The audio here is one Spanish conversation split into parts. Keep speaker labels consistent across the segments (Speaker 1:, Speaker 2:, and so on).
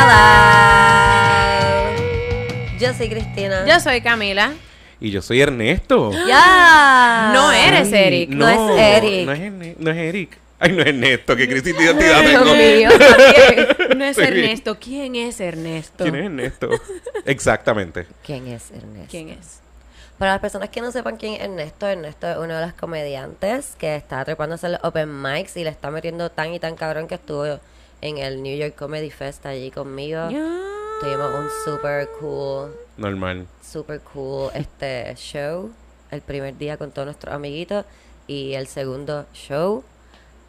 Speaker 1: Hola. Yo soy Cristina.
Speaker 2: Yo soy Camila.
Speaker 3: Y yo soy Ernesto.
Speaker 1: Ya.
Speaker 2: No eres Eric.
Speaker 1: No es Eric.
Speaker 3: No es, Erne- no es Eric. Ay, no es Ernesto. Qué crisis de identidad
Speaker 1: Dios
Speaker 3: tengo.
Speaker 1: mío.
Speaker 2: No es. Ernesto. ¿Quién es Ernesto?
Speaker 3: ¿Quién es Ernesto? Exactamente.
Speaker 1: ¿Quién es Ernesto?
Speaker 2: ¿Quién es?
Speaker 1: Para las personas que no sepan quién es Ernesto, Ernesto es uno de los comediantes que está trepándose en los open mics y le está metiendo tan y tan cabrón que estuvo en el New York Comedy Fest allí conmigo. Tuvimos un super cool,
Speaker 3: Normal.
Speaker 1: super cool este show. El primer día con todos nuestros amiguitos y el segundo show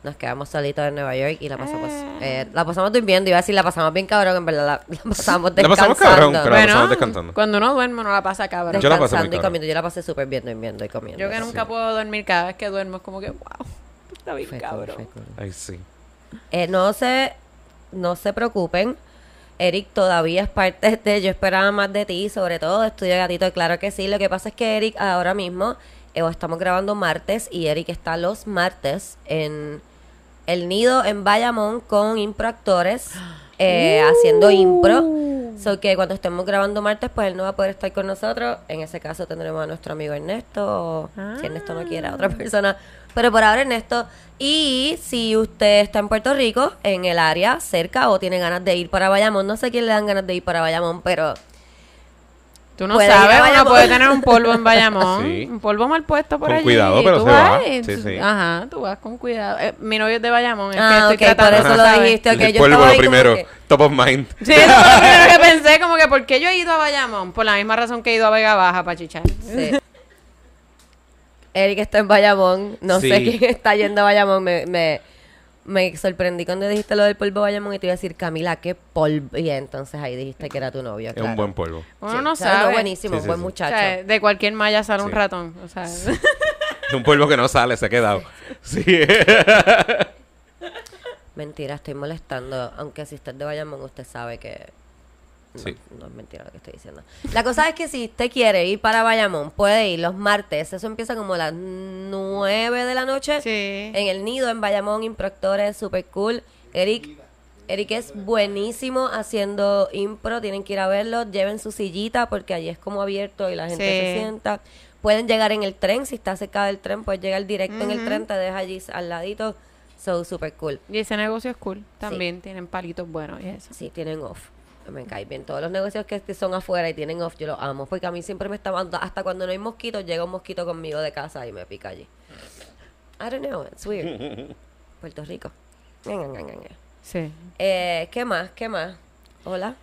Speaker 1: nos quedamos solitos en Nueva York y la pasamos, eh, la pasamos durmiendo. Iba a decir la pasamos bien cabrón, en verdad la, la pasamos
Speaker 3: La
Speaker 1: descansando.
Speaker 3: pasamos cabrón, pero- la pasamos descansando.
Speaker 2: cuando uno duerme no la pasa cabrón.
Speaker 3: Yo la pasé muy
Speaker 1: Descansando y comiendo. Yo la pasé súper bien durmiendo y comiendo.
Speaker 2: Yo que nunca
Speaker 3: Sí.
Speaker 2: puedo dormir, cada vez que duermo es como que, wow, está bien
Speaker 1: Fue cool,
Speaker 2: cabrón.
Speaker 1: fue cool.
Speaker 3: Ay, sí.
Speaker 1: Eh, no se no se preocupen. Eric todavía es parte de Yo esperaba más de ti, sobre todo de Estudio Gatito, claro que sí. Lo que pasa es que Eric ahora mismo eh, estamos grabando martes y Eric está los martes en El Nido en Bayamón con improactores eh, haciendo impro. So que cuando estemos grabando martes, pues él no va a poder estar con nosotros. En ese caso tendremos a nuestro amigo Ernesto, o si Ernesto no quiere, a otra persona. Pero por ahora Ernesto. Y si usted está en Puerto Rico, en el área cerca, o tiene ganas de ir para Bayamón, no sé quién le dan ganas de ir para Bayamón, pero
Speaker 2: Tú no
Speaker 1: Puede
Speaker 2: sabes, uno puede tener un polvo en Bayamón,
Speaker 3: Sí.
Speaker 2: un polvo mal puesto por
Speaker 3: Con
Speaker 2: allí.
Speaker 3: cuidado, pero
Speaker 2: tú
Speaker 3: se
Speaker 2: vas
Speaker 3: va. Sí, sí.
Speaker 2: Ajá, tú vas con cuidado. Eh, mi novio es de Bayamón, es
Speaker 1: Ah,
Speaker 2: que estoy
Speaker 1: por eso lo dijiste, ok.
Speaker 3: el
Speaker 1: yo
Speaker 3: polvo lo primero.
Speaker 1: que-
Speaker 3: Top of mind.
Speaker 2: Sí, eso fue lo primero que pensé, como que ¿por qué yo he ido a Bayamón? Por la misma razón que he ido a Vega Baja para chichar.
Speaker 1: Sí. Eric está en Bayamón. No sé quién está yendo a Bayamón. Me, me, me sorprendí cuando dijiste lo del polvo Bayamón y te iba a decir, Camila, ¿qué polvo? Y entonces ahí dijiste que era tu novio.
Speaker 3: Es un buen polvo.
Speaker 2: Uno
Speaker 1: Sí,
Speaker 2: no
Speaker 1: sea,
Speaker 2: sabe.
Speaker 1: buenísimo,
Speaker 3: Sí, sí,
Speaker 1: buen.
Speaker 2: O
Speaker 1: muchacho.
Speaker 2: sea, de cualquier malla sale un ratón. O sea,
Speaker 3: Es un polvo que no sale, se ha quedado. Sí.
Speaker 1: Mentira, estoy molestando. Aunque si usted es de Bayamón, usted sabe que. No,
Speaker 3: Sí.
Speaker 1: no es mentira lo que estoy diciendo. La cosa es que si usted quiere ir para Bayamón, puede ir los martes. Eso empieza como a las 9 de la noche.
Speaker 2: sí.
Speaker 1: En el nido, en Bayamón, Improctores, super cool. Eric, Eric es buenísimo haciendo impro. Tienen que ir a verlo. Lleven su sillita porque allí es como abierto y la gente
Speaker 2: Sí.
Speaker 1: se sienta. Pueden llegar en el tren. Si está cerca del tren, puedes llegar directo en el tren. Te deja allí al ladito. So, super cool.
Speaker 2: Y ese negocio es cool. También tienen palitos buenos y eso.
Speaker 1: Sí, tienen off. Me cae bien. Todos los negocios que son afuera y tienen off, yo los amo. Porque a mí siempre me está mandando, hasta cuando no hay mosquitos, llega un mosquito conmigo de casa y me pica allí. I don't know, it's weird. Puerto Rico.
Speaker 2: Sí.
Speaker 1: Eh, ¿Qué más? ¿Qué más? Hola.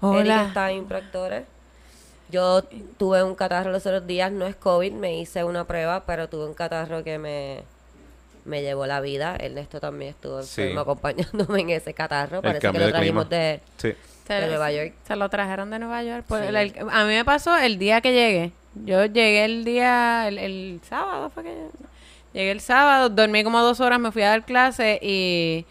Speaker 2: Hola.
Speaker 1: Está en Proctores. Yo tuve un catarro los otros días, no es COVID, me hice una prueba, pero tuve un catarro que me, me llevó la vida. Ernesto también estuvo
Speaker 3: Sí.
Speaker 1: enfermo acompañándome en ese catarro.
Speaker 3: El
Speaker 1: Parece que lo
Speaker 3: de
Speaker 1: trajimos
Speaker 3: clima.
Speaker 1: de,
Speaker 3: Sí.
Speaker 2: Se,
Speaker 1: de Nueva York.
Speaker 2: se lo trajeron de Nueva York. Pues,
Speaker 1: Sí.
Speaker 2: el- el- a mí me pasó el día que llegué. Yo llegué el día, el, el sábado fue que llegué el sábado, dormí como dos horas, me fui a dar clase y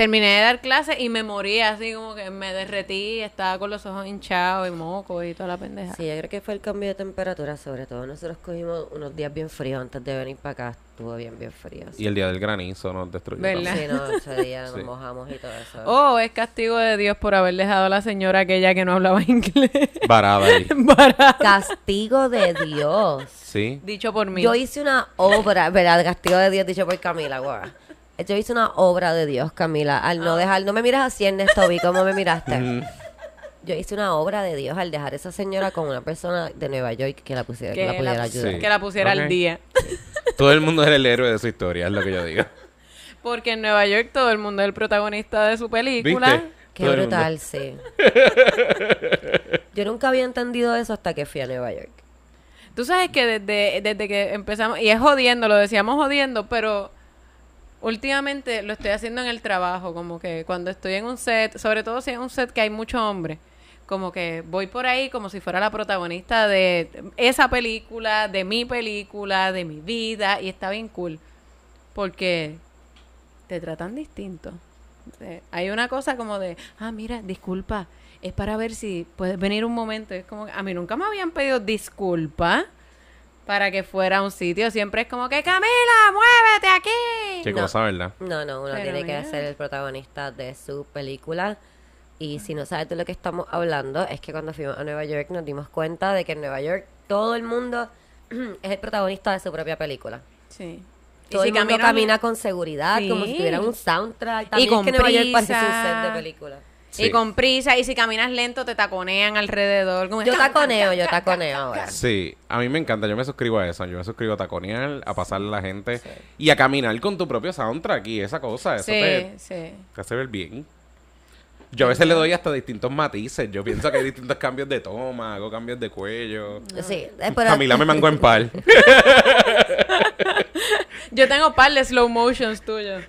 Speaker 2: terminé de dar clase y me morí así como que me derretí, estaba con los ojos hinchados y moco y toda la pendeja.
Speaker 1: Sí, yo creo que fue el cambio de temperatura, sobre todo. Nosotros cogimos unos días bien fríos antes de venir para acá. Estuvo bien, bien frío.
Speaker 3: Y el día del granizo nos destruyó.
Speaker 2: ¿Verdad?
Speaker 1: Sí, no, ese día nos
Speaker 3: Sí.
Speaker 1: mojamos y todo eso.
Speaker 2: Oh, es castigo de Dios por haber dejado a la señora aquella que no hablaba inglés.
Speaker 3: Varada ahí.
Speaker 2: Para-
Speaker 1: Castigo de Dios.
Speaker 3: Sí.
Speaker 2: Dicho por mí.
Speaker 1: Yo hice una obra, ¿verdad? Castigo de Dios dicho por Camila, guau. Yo hice una obra de Dios, Camila, al no dejar, no me miras así, Ernesto, vi cómo me miraste.
Speaker 3: Mm,
Speaker 1: Yo hice una obra de Dios al dejar a esa señora con una persona de Nueva York que la pusiera, que la pudiera
Speaker 2: la,
Speaker 1: ayudar.
Speaker 3: Sí.
Speaker 2: que la pusiera
Speaker 3: Ok.
Speaker 2: al día.
Speaker 3: Todo el mundo es el héroe de su historia, es lo que yo digo.
Speaker 2: Porque en Nueva York todo el mundo es el protagonista de su película.
Speaker 3: ¿Viste?
Speaker 1: Qué
Speaker 3: Todo el mundo.
Speaker 1: brutal, sí. Yo nunca había entendido eso hasta que fui a Nueva York.
Speaker 2: Tú sabes que desde, desde que empezamos, y es jodiendo, lo decíamos jodiendo, pero últimamente lo estoy haciendo en el trabajo, como que cuando estoy en un set, sobre todo si es un set que hay muchos hombres, como que voy por ahí como si fuera la protagonista de esa película, de mi película, de mi vida, y está bien cool, porque te tratan distinto. Eh, Hay una cosa como de, ah, mira, disculpa, es para ver si puedes venir un momento. Es como, a mí nunca me habían pedido disculpa para que fuera a un sitio. Siempre es como que, Camila, muévete aquí.
Speaker 3: Qué
Speaker 1: No.
Speaker 3: cosa, ¿verdad?
Speaker 1: No, no, uno
Speaker 2: Pero
Speaker 1: tiene que ser el protagonista de su película. Y si no sabes de lo que estamos hablando, es que cuando fuimos a Nueva York nos dimos cuenta de que en Nueva York todo el mundo es el protagonista de su propia película.
Speaker 2: Sí.
Speaker 1: Todo
Speaker 2: si
Speaker 1: el mundo camina con seguridad, como si tuviera un soundtrack.
Speaker 2: Y con
Speaker 1: es que Nueva York parece un set de película.
Speaker 3: Sí.
Speaker 2: Y con prisa, y si caminas lento te taconean alrededor. como-
Speaker 1: Yo taconeo, yo taconeo ahora.
Speaker 3: Sí, a mí me encanta, yo me suscribo a eso, yo me suscribo a taconear, a pasarle a la gente y a caminar con tu propio soundtrack y esa cosa, eso
Speaker 2: Sí,
Speaker 3: te,
Speaker 2: sí.
Speaker 3: te hace ver bien. Yo a veces le doy hasta distintos matices, yo pienso que hay distintos cambios de toma, hago cambios de cuello.
Speaker 1: Sí, eh, pero
Speaker 3: Camila me mangó en par.
Speaker 2: Yo tengo par de slow motions tuyos.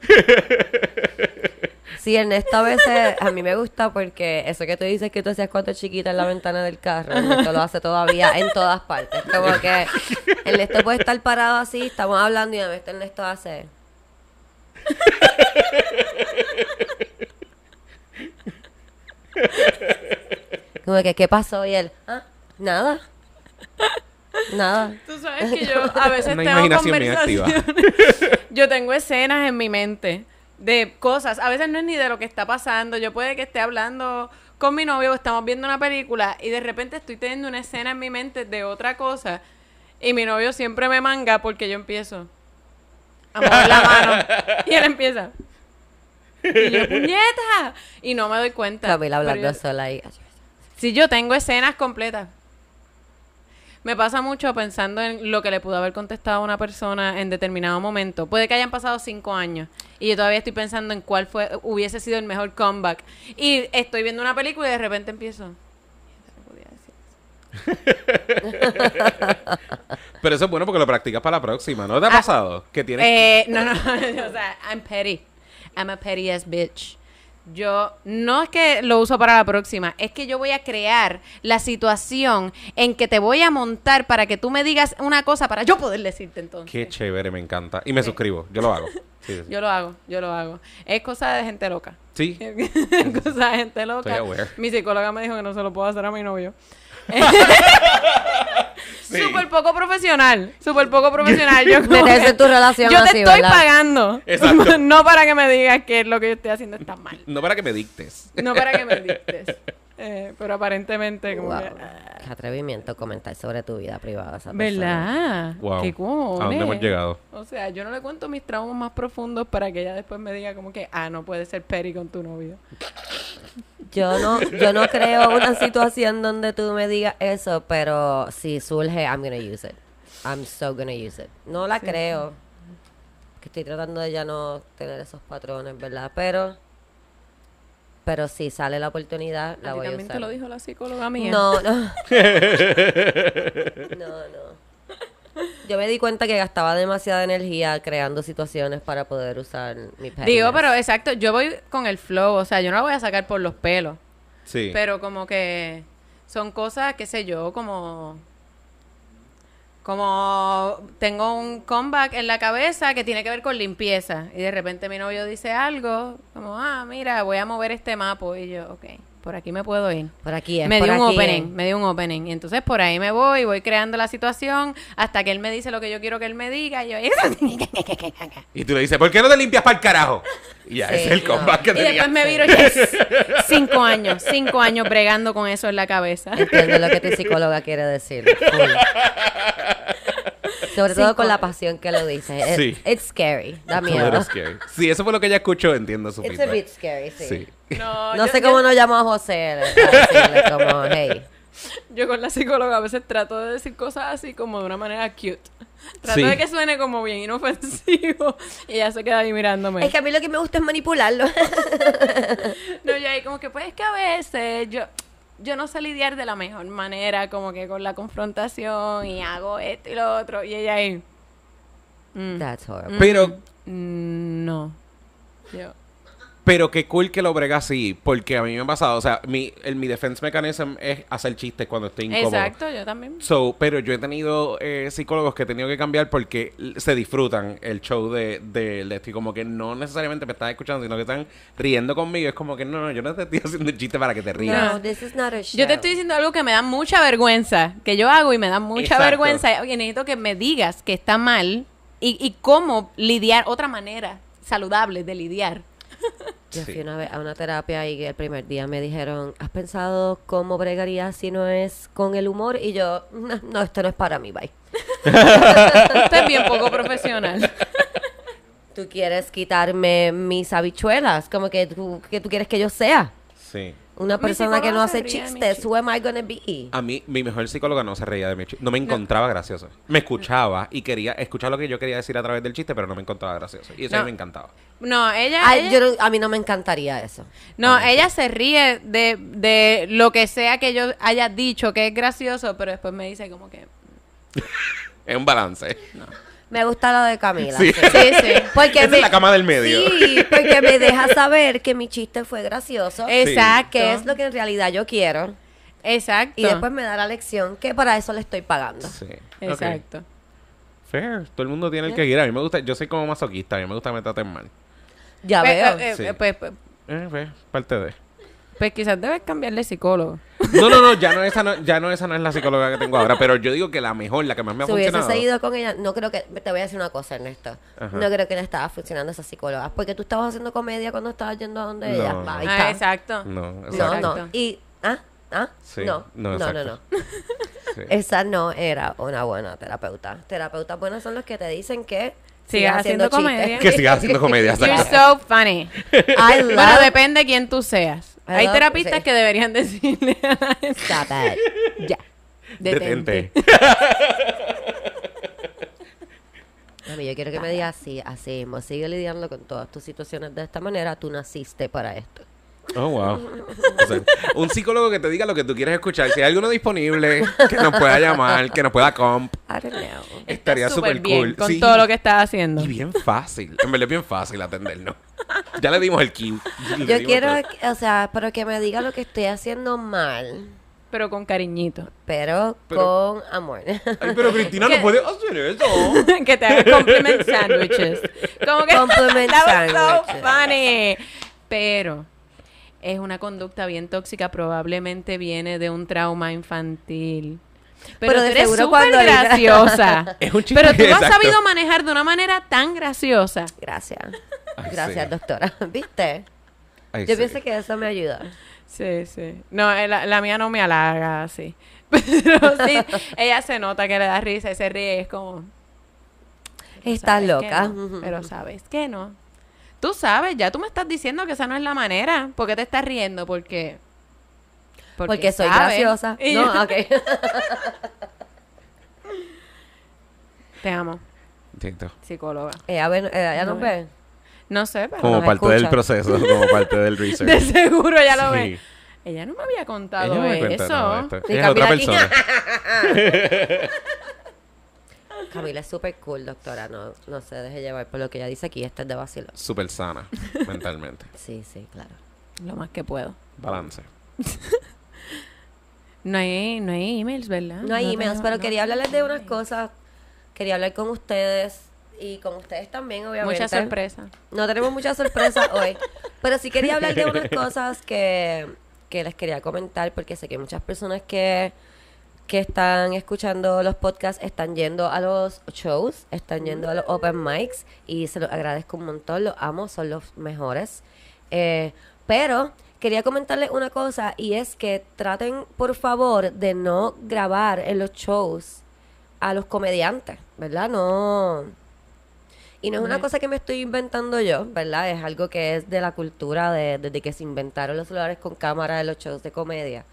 Speaker 1: Sí, Ernesto a veces a mí me gusta porque eso que tú dices que tú hacías cuando chiquita en la ventana del carro, Ernesto lo hace todavía en todas partes. Como que Ernesto puede estar parado así, estamos hablando y a veces Ernesto hace... Como que, ¿qué pasó? Y él, ah, nada. Nada.
Speaker 2: Tú sabes que yo a veces
Speaker 3: Una
Speaker 2: tengo
Speaker 3: imaginación bien activa.
Speaker 2: conversaciones. yo tengo escenas en mi mente de cosas. A veces no es ni de lo que está pasando. Yo puede que esté hablando con mi novio o estamos viendo una película y de repente estoy teniendo una escena en mi mente de otra cosa y mi novio siempre me manga porque yo empiezo a mover la mano y él empieza. Y yo, puñeta. Y no me doy cuenta.
Speaker 1: Camila
Speaker 2: Pero
Speaker 1: hablando
Speaker 2: yo-
Speaker 1: sola ahí.
Speaker 2: Sí, yo tengo escenas completas. Me pasa mucho pensando en lo que le pudo haber contestado a una persona en determinado momento. Puede que hayan pasado cinco años y yo todavía estoy pensando en cuál fue hubiese sido el mejor comeback. Y estoy viendo una película y de repente empiezo.
Speaker 3: Pero eso es bueno porque lo practicas para la próxima, ¿no te ha pasado? Que tienes...
Speaker 2: Eh, no, no, o sea, I'm petty. I'm a petty ass bitch. Yo no es que lo uso para la próxima, es que yo voy a crear la situación en que te voy a montar para que tú me digas una cosa para yo poder decirte entonces.
Speaker 3: Qué chévere, me encanta. Y me suscribo, yo lo hago. Sí, sí.
Speaker 2: Yo lo hago, yo lo hago. Es cosa de gente loca.
Speaker 3: Sí.
Speaker 2: cosa de gente loca.
Speaker 3: Estoy aware.
Speaker 2: Mi psicóloga me dijo que no se lo puedo hacer a mi novio. Súper poco profesional. Súper poco profesional. Yo como
Speaker 1: Meterse
Speaker 2: que-
Speaker 1: en tu relación
Speaker 2: Yo te
Speaker 1: así,
Speaker 2: estoy
Speaker 1: ¿verdad?
Speaker 2: pagando.
Speaker 3: Exacto.
Speaker 2: no para que me digas que lo que yo estoy haciendo está mal.
Speaker 3: No para que me dictes.
Speaker 2: No para que me dictes. Eh, pero aparentemente como
Speaker 1: Wow.
Speaker 2: que... ah,
Speaker 1: Qué atrevimiento comentar sobre tu vida privada esa persona.
Speaker 2: ¿Verdad?
Speaker 3: Wow.
Speaker 2: ¿Qué
Speaker 3: ¿A dónde hemos llegado?
Speaker 2: O sea, yo no le cuento mis traumas más profundos para que ella después me diga como que, ah, no puede ser peri con tu novio.
Speaker 1: Yo no, yo no creo una situación donde tú me digas eso, pero si surge, I'm gonna use it. I'm so gonna use it. No la creo. Que estoy tratando de ya no tener esos patrones, ¿verdad? Pero, pero si sale la oportunidad, la
Speaker 2: ¿A ti
Speaker 1: voy a
Speaker 2: también
Speaker 1: usar.
Speaker 2: te lo dijo la psicóloga mía?
Speaker 1: No, no. no, no. Yo me di cuenta que gastaba demasiada energía creando situaciones para poder usar mi
Speaker 2: Digo,
Speaker 1: pettiness.
Speaker 2: pero exacto, yo voy con el flow, o sea, yo no la voy a sacar por los pelos,
Speaker 3: Sí.
Speaker 2: pero como que son cosas, qué sé yo, como como tengo un comeback en la cabeza que tiene que ver con limpieza y de repente mi novio dice algo como, ah, mira, voy a mover este mapa y yo, ok, por aquí me puedo ir.
Speaker 1: Por aquí es,
Speaker 2: me dio un
Speaker 1: aquí
Speaker 2: opening,
Speaker 1: es.
Speaker 2: me dio un opening. Y entonces por ahí me voy, voy creando la situación hasta que él me dice lo que yo quiero que él me diga. Y yo,
Speaker 3: Y tú le dices, ¿por qué no te limpias para el carajo? Y ya,
Speaker 1: Sí,
Speaker 3: ese es el
Speaker 1: no.
Speaker 3: comeback que
Speaker 2: y después me viro, yes. Cinco años, cinco años bregando con eso en la cabeza.
Speaker 1: Entiendo lo que tu psicóloga quiere decir. Sobre todo con la pasión que lo dice. It-
Speaker 3: Sí.
Speaker 1: It's scary. Da miedo.
Speaker 3: scary. Sí, eso fue lo que ella escuchó, entiendo su
Speaker 1: It's a bit scary, sí.
Speaker 3: Sí.
Speaker 2: No,
Speaker 1: No
Speaker 2: yo-
Speaker 1: sé
Speaker 2: yo-
Speaker 1: cómo no llamó a José a decirle como, hey.
Speaker 2: Yo con la psicóloga a veces trato de decir cosas así como de una manera cute. Trato
Speaker 3: Sí.
Speaker 2: de que suene como bien inofensivo. Y ella se queda ahí mirándome.
Speaker 1: Es que a mí lo que me gusta es manipularlo.
Speaker 2: No, yo ahí como que pues es que a veces yo, yo no sé lidiar de la mejor manera, como que con la confrontación y hago esto y lo otro. Y ella ahí. mm,
Speaker 1: That's horrible.
Speaker 3: Pero,
Speaker 2: mm, no. Yo.
Speaker 3: Pero qué cool que lo brega así, porque a mí me ha pasado, o sea, mi, el, mi defense mechanism es hacer chistes cuando estoy incómodo.
Speaker 2: Exacto, yo también.
Speaker 3: So, pero yo he tenido eh, psicólogos que he tenido que cambiar porque se disfrutan el show de, de, de esto y como que no necesariamente me están escuchando, sino que están riendo conmigo. Es como que no, no, yo no te estoy haciendo un chiste para que te rías.
Speaker 1: No, this is not a show.
Speaker 2: Yo te estoy diciendo algo que me da mucha vergüenza, que yo hago y me da mucha
Speaker 3: Exacto.
Speaker 2: vergüenza. Y necesito que me digas que está mal y, y cómo lidiar, otra manera saludable de lidiar.
Speaker 1: Yo
Speaker 3: Sí.
Speaker 1: fui una vez a una terapia y el primer día me dijeron, ¿has pensado cómo bregarías si no es con el humor? Y yo, no, no, esto no es para mí, bye.
Speaker 2: Usted es bien poco profesional.
Speaker 1: Tú quieres quitarme mis habichuelas, como que tú, que tú quieres que yo sea.
Speaker 3: Sí.
Speaker 1: Una
Speaker 2: Mi
Speaker 1: persona que no
Speaker 2: se
Speaker 1: hace chistes, who am I gonna be?
Speaker 3: A mí, mi mejor psicóloga no se reía de mi chiste. No me encontraba gracioso. Me escuchaba y quería escuchar lo que yo quería decir a través del chiste, pero no me encontraba gracioso. Y eso a
Speaker 2: No.
Speaker 3: mí me encantaba.
Speaker 2: No, ella,
Speaker 1: Ay,
Speaker 2: ella-
Speaker 1: yo no- a mí no me encantaría eso.
Speaker 2: no, ella se ríe de, de lo que sea que yo haya dicho que es gracioso, pero después me dice como que
Speaker 3: Es un balance.
Speaker 1: Me gusta lo de Camila.
Speaker 3: Sí.
Speaker 1: sí. Porque
Speaker 3: Esa es
Speaker 1: me-
Speaker 3: la cama del medio.
Speaker 1: Sí, porque me deja saber que mi chiste fue gracioso.
Speaker 2: Exacto.
Speaker 1: Que es lo que en realidad yo quiero.
Speaker 2: Exacto.
Speaker 1: Y después me da la lección que para eso le estoy pagando.
Speaker 3: Sí.
Speaker 2: Exacto.
Speaker 3: Fair. Todo el mundo tiene el que ir. A mí me gusta, yo soy como masoquista, a mí me gusta que me traten mal.
Speaker 1: Ya
Speaker 2: Pues,
Speaker 1: veo.
Speaker 2: eh, eh,
Speaker 3: Sí.
Speaker 2: pues, pues-
Speaker 3: Eh, pues, parte de.
Speaker 2: Pues quizás debes cambiarle psicólogo.
Speaker 3: No, no, no, ya no, esa no, ya no esa no es la psicóloga que tengo ahora, pero yo digo que la mejor, la que más me ha
Speaker 1: si hubiese
Speaker 3: funcionado.
Speaker 1: seguido con ella, no creo que. Te voy a decir una cosa, Ernesto.
Speaker 3: Ajá.
Speaker 1: No creo que le estaba funcionando esa psicóloga. Porque tú estabas haciendo comedia cuando estabas yendo a donde
Speaker 3: No.
Speaker 1: ella. Va,
Speaker 2: Ah, exacto.
Speaker 3: No,
Speaker 1: No,
Speaker 3: exacto.
Speaker 1: no.
Speaker 2: Exacto.
Speaker 1: Y. ¿Ah? ¿Ah?
Speaker 3: Sí,
Speaker 1: no,
Speaker 3: no,
Speaker 1: no, no, no.
Speaker 3: Sí.
Speaker 1: Esa no era una buena terapeuta. Terapeutas buenos son los que te dicen que
Speaker 2: Sigas haciendo
Speaker 1: chistes.
Speaker 2: comedia.
Speaker 3: Que sigas haciendo comedia,
Speaker 2: You're so funny.
Speaker 1: I love
Speaker 2: Bueno, depende de quién tú seas.
Speaker 1: I
Speaker 2: Hay
Speaker 1: love-
Speaker 2: terapistas
Speaker 1: sí.
Speaker 2: que deberían decirle a la gente,
Speaker 1: Stop it.
Speaker 2: ya, detente.
Speaker 3: Detente.
Speaker 1: A mí yo quiero que me digas así, así mismo. Sigue lidiando con todas tus situaciones de esta manera. Tú naciste para esto.
Speaker 3: Oh, wow. O sea, un psicólogo que te diga lo que tú quieres escuchar. Si hay alguno disponible, que nos pueda llamar, que nos pueda comp.
Speaker 1: I don't know.
Speaker 3: Estaría súper
Speaker 2: bien
Speaker 3: cool.
Speaker 2: con
Speaker 3: Sí.
Speaker 2: todo lo que estás haciendo.
Speaker 3: Y bien fácil. En verdad es bien fácil atendernos. Ya le dimos el cue.
Speaker 1: Yo quiero,
Speaker 3: todo.
Speaker 1: o sea, pero que me diga lo que estoy haciendo mal,
Speaker 2: Pero con cariñito.
Speaker 1: pero,
Speaker 3: Pero-
Speaker 1: con amor.
Speaker 3: Ay, pero Cristina no puede hacer eso.
Speaker 2: que te haga compliment sandwiches. Como que
Speaker 1: Compliment
Speaker 2: that was so funny. Pero es una conducta bien tóxica, probablemente viene de un trauma infantil. Pero,
Speaker 1: Pero
Speaker 2: tú
Speaker 1: de
Speaker 2: eres
Speaker 1: seguro
Speaker 2: súper graciosa.
Speaker 3: Es un chiste,
Speaker 2: Pero tú lo has sabido manejar de una manera tan graciosa.
Speaker 1: Gracias.
Speaker 3: Ay,
Speaker 1: Gracias,
Speaker 3: sí.
Speaker 1: doctora. ¿Viste?
Speaker 3: Ay,
Speaker 1: Yo
Speaker 3: sí.
Speaker 1: pienso que eso me ayuda.
Speaker 2: Sí, sí. No, eh, la, la mía no me halaga así. Pero sí, ella se nota que le da risa y se ríe. Es como.
Speaker 1: Estás
Speaker 2: ¿sabes
Speaker 1: loca.
Speaker 2: no? Pero sabes que no. Tú sabes, ya tú me estás diciendo que esa no es la manera. ¿Por qué te estás riendo? Porque.
Speaker 1: Porque, soy
Speaker 2: sabes.
Speaker 1: graciosa.
Speaker 2: Y
Speaker 1: No,
Speaker 2: yo-
Speaker 1: ok.
Speaker 2: Te amo, psicóloga.
Speaker 1: ella, ella nos
Speaker 2: No,
Speaker 1: ve.
Speaker 2: No sé, pero
Speaker 3: Como
Speaker 1: nos
Speaker 3: parte del proceso, como parte del research.
Speaker 2: de seguro ya lo
Speaker 3: Sí.
Speaker 2: ve. Ella no me había contado
Speaker 3: Ella me cuenta,
Speaker 2: eso.
Speaker 3: no, esto-
Speaker 1: Sí,
Speaker 3: es otra persona.
Speaker 1: Camila es súper cool, doctora. No, no se deje llevar por lo que ella dice aquí. Esta es de vacilo.
Speaker 3: Súper sana mentalmente.
Speaker 1: Sí, sí, claro.
Speaker 2: Lo más que puedo.
Speaker 3: Balance.
Speaker 2: No hay, no hay emails, ¿verdad?
Speaker 1: No hay emails,
Speaker 2: tengo-
Speaker 1: pero
Speaker 2: no
Speaker 1: quería hablarles de unas cosas. Quería hablar con ustedes y con ustedes también, obviamente.
Speaker 2: Mucha sorpresa.
Speaker 1: No tenemos mucha sorpresa hoy, pero sí quería hablar de unas cosas que, que les quería comentar porque sé que muchas personas que, que están escuchando los podcasts están yendo a los shows, están yendo a los open mics y se los agradezco un montón, los amo, son los mejores. Eh, pero quería comentarles una cosa y es que traten por favor de no grabar en los shows a los comediantes, ¿verdad? No... Y no es una cosa que me estoy inventando yo, ¿verdad? Es algo que es de la cultura de- desde que se inventaron los celulares con cámara en los shows de comedia.